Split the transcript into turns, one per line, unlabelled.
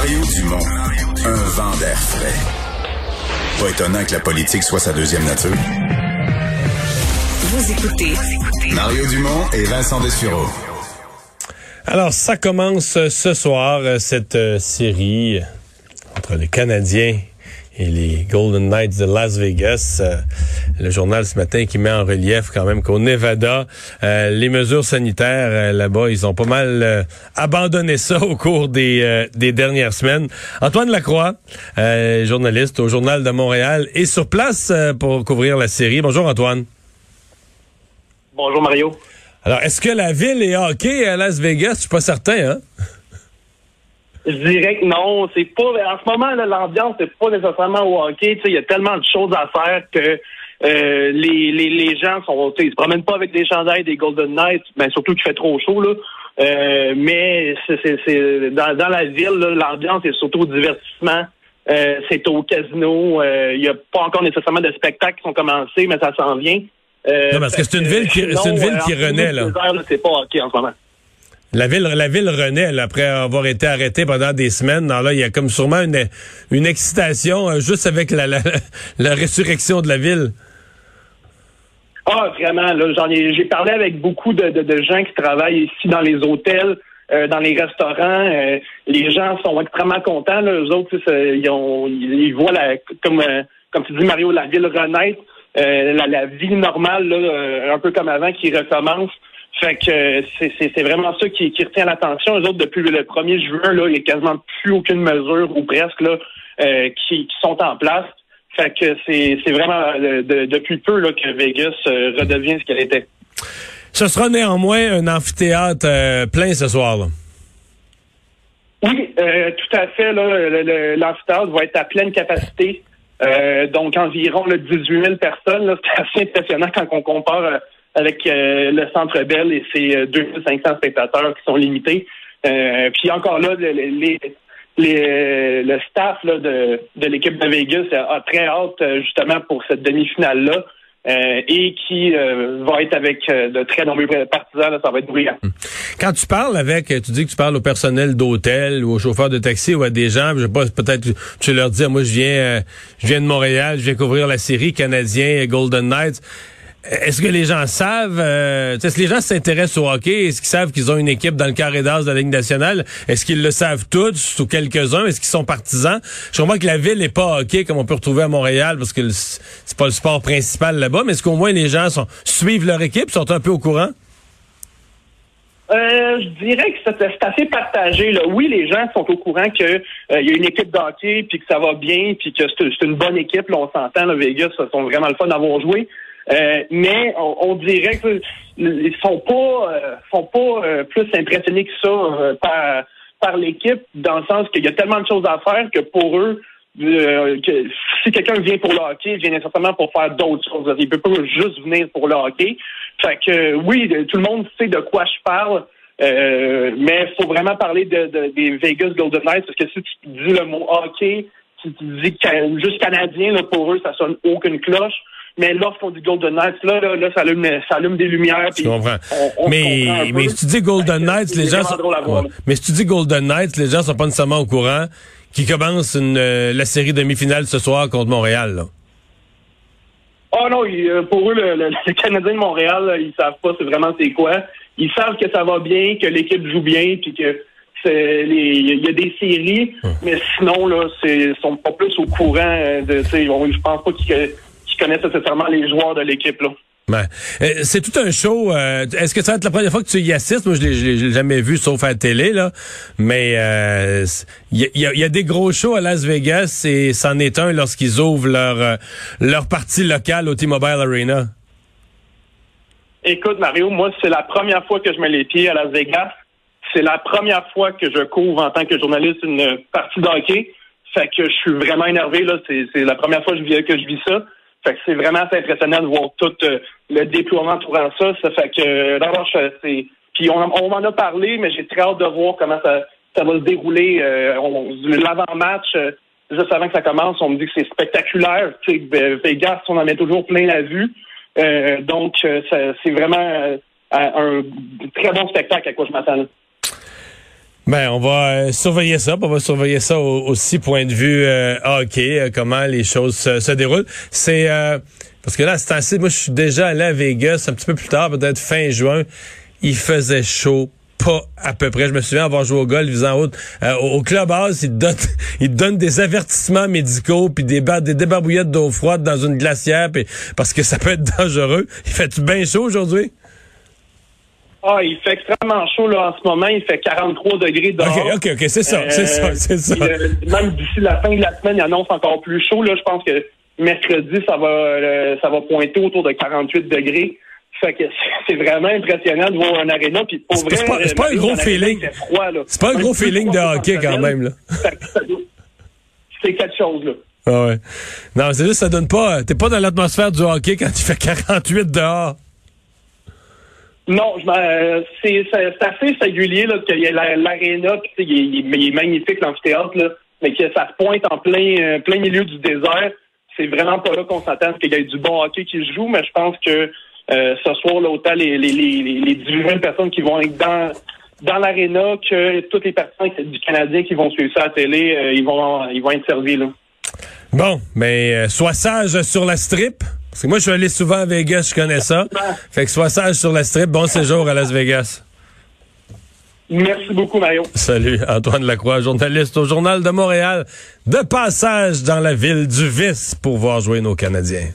Mario Dumont, un vent d'air frais. Pas étonnant que la politique soit sa deuxième nature.
Vous écoutez
Mario Dumont et Vincent Dessureau.
Alors, ça commence ce soir, euh, cette euh, série entre les Canadiens et les Golden Knights de Las Vegas. Euh, le journal ce matin qui met en relief quand même qu'au Nevada, euh, les mesures sanitaires euh, là-bas, ils ont pas mal abandonné ça au cours des, des dernières semaines. Antoine Lacroix, journaliste au Journal de Montréal, est sur place pour couvrir la série. Bonjour Antoine.
Bonjour Mario.
Alors, est-ce que la ville est hockey à Las Vegas? Je suis pas certain, hein?
Je dirais que non, c'est pas. En ce moment, l'ambiance n'est pas nécessairement au hockey. Il y a tellement de choses à faire que euh, les, les, les gens sont. Ils se promènent pas avec des chandails des Golden Knights, mais ben, surtout qu'il fait trop chaud là. Euh, mais c'est dans, dans la ville, l'ambiance est surtout au divertissement. Euh, c'est au casino. Il n'y a pas encore nécessairement de spectacles qui sont commencés, mais ça s'en vient.
non, parce que c'est une ville qui, c'est une ville qui renaît là.
C'est pas hockey en ce moment.
La ville, la ville renaît après avoir été arrêtée pendant des semaines. Alors là, il y a comme sûrement une, une excitation euh, juste avec la, la, résurrection de la ville.
Ah, vraiment. J'en ai, j'ai parlé avec beaucoup de, de, gens qui travaillent ici dans les hôtels, euh, dans les restaurants. Euh, les gens sont extrêmement contents. Là. Eux autres, ils, ont, ils voient, la, comme, comme tu dis, Mario, la ville renaître. la, la vie normale, un peu comme avant, qui recommence. Fait que c'est vraiment ça qui, qui retient l'attention. Les autres, depuis le 1er juin, là, il n'y a quasiment plus aucune mesure, ou presque, là, euh, qui, qui, sont en place. Fait que c'est vraiment euh, depuis peu là, que Vegas euh, redevient ce qu'elle était.
Ce sera néanmoins un amphithéâtre plein ce soir. Là.
Oui, tout à fait. L'amphithéâtre va être à pleine capacité. donc environ là, 18 000 personnes. C'est assez impressionnant quand on compare avec euh, le Centre Bell et ses 2500 euh, spectateurs qui sont limités. Euh, puis encore là, les, le staff de, de l'équipe de Vegas a très hâte justement pour cette demi-finale-là. et qui va être avec de très nombreux partisans. ça va être brillant. Hmm.
Quand tu parles avec, tu dis que tu parles au personnel d'hôtel ou aux chauffeurs de taxi ou à des gens, je sais pas, peut-être tu leur dis, moi je viens, je viens de Montréal, je viens couvrir la série canadien Golden Knights. Est-ce que les gens savent, euh, est-ce que les gens s'intéressent au hockey? Est-ce qu'ils savent qu'ils ont une équipe dans le carré d'as de la Ligue nationale? Est-ce qu'ils le savent tous ou quelques-uns? Est-ce qu'ils sont partisans? Je crois que la ville n'est pas hockey comme on peut retrouver à Montréal parce que c'est pas le sport principal là-bas, mais est-ce qu'au moins les gens sont, suivent leur équipe, sont un peu au courant?
Euh, je dirais que c'est assez partagé. Là. Oui, les gens sont au courant qu'il euh, y a une équipe d'hockey, puis que ça va bien, puis que c'est une bonne équipe. Là, on s'entend, le Vegas, ça sont vraiment le fun d'avoir joué. Euh, mais on, dirait qu'ils sont pas euh, sont pas euh, plus impressionnés que ça par par l'équipe, dans le sens qu'il y a tellement de choses à faire que pour eux, que si quelqu'un vient pour le hockey, il vient nécessairement pour faire d'autres choses. Il peut pas juste venir pour le hockey. Fait que oui, tout le monde sait de quoi je parle. mais faut vraiment parler de, des Vegas Golden Knights parce que si tu dis le mot hockey, si tu dis juste canadien, là, pour eux, ça sonne aucune cloche. Mais lorsqu'on dit Golden Knights, là, là, ça, allume, ça allume des lumières.
Je comprends. mais, mais si tu dis Golden Knights, les gens sont... Mais si tu dis Golden Knights, les gens sont pas nécessairement au courant qui commence une, euh, la série demi-finale ce soir contre Montréal. Là.
Oh non, euh, pour eux, le, le, Canadien de Montréal, ils savent pas c'est vraiment c'est quoi. Ils savent que ça va bien, que l'équipe joue bien, puis que il y a des séries, mais sinon là, c'est sont pas plus au courant euh, de. Je pense pas qu'ils connaissent nécessairement les joueurs de l'équipe. là.
Ben, euh, c'est tout un show. Euh, est-ce que ça va être la première fois que tu y assistes? Moi, je l'ai jamais vu, sauf à la télé, là. Mais il euh, y, a, des gros shows à Las Vegas et c'en est un lorsqu'ils ouvrent leur, leur partie locale au T-Mobile Arena.
Écoute, Mario, moi, c'est la première fois que je mets les pieds à Las Vegas. C'est la première fois que je couvre en tant que journaliste une partie d'hockey. Fait que je suis vraiment énervé, là. C'est la première fois que je vis ça. Fait que c'est vraiment impressionnant de voir tout euh, le déploiement entourant ça. Ça fait que euh, d'abord, c'est. Puis on, on m'en a parlé, mais j'ai très hâte de voir comment ça, ça va se dérouler. Euh, L'avant-match, euh, juste avant que ça commence, on me dit que c'est spectaculaire. Vegas, on en met toujours plein la vue. donc, c'est vraiment un très bon spectacle à quoi je m'attends.
Ben, on va euh, surveiller ça, on va surveiller ça aussi point de vue euh, hockey, euh, comment les choses se, déroulent. C'est parce que là, c'est assez. Moi, je suis déjà allé à Vegas un petit peu plus tard, peut-être fin juin. Il faisait chaud, pas à peu près. Je me souviens avoir joué au golf, faisant route au clubhouse, ils donnent, ils donnent des avertissements médicaux puis des des débarbouillettes d'eau froide dans une glacière, parce que ça peut être dangereux. Il fait bien chaud aujourd'hui?
Ah, il fait extrêmement chaud là en ce moment. Il fait 43 degrés dehors.
OK, OK, OK, c'est ça, c'est ça, c'est ça.
Euh, même d'ici la fin de la semaine, il annonce encore plus chaud. Là, je pense que mercredi, ça va, euh, ça va pointer autour de 48 degrés. Fait que c'est vraiment impressionnant de voir un aréna. Puis
c'est pas, pas, un gros feeling. C'est pas un gros feeling de hockey quand même là.
C'est quelque chose là.
Ah ouais. Non, c'est juste ça donne pas. T'es pas dans l'atmosphère du hockey quand tu fais 48 dehors.
Non, euh, c'est assez singulier là, qu'il y a l'aréna, il, il, est magnifique l'amphithéâtre, là, mais que ça se pointe en plein, euh, plein milieu du désert. C'est vraiment pas là qu'on s'attend qu'il y ait du bon hockey qui se joue, mais je pense que euh, ce soir, là, autant les, les, les, les personnes qui vont être dans dans l'aréna que toutes les personnes du Canadien qui vont suivre ça à la télé, ils vont ils vont être servis là.
Bon, mais sois sage sur la strip? Parce que moi, je suis allé souvent à Vegas, je connais ça. Fait que sois sage sur la strip. Bon séjour à Las Vegas.
Merci beaucoup, Mario.
Salut, Antoine Lacroix, journaliste au Journal de Montréal, de passage dans la ville du vice pour voir jouer nos Canadiens.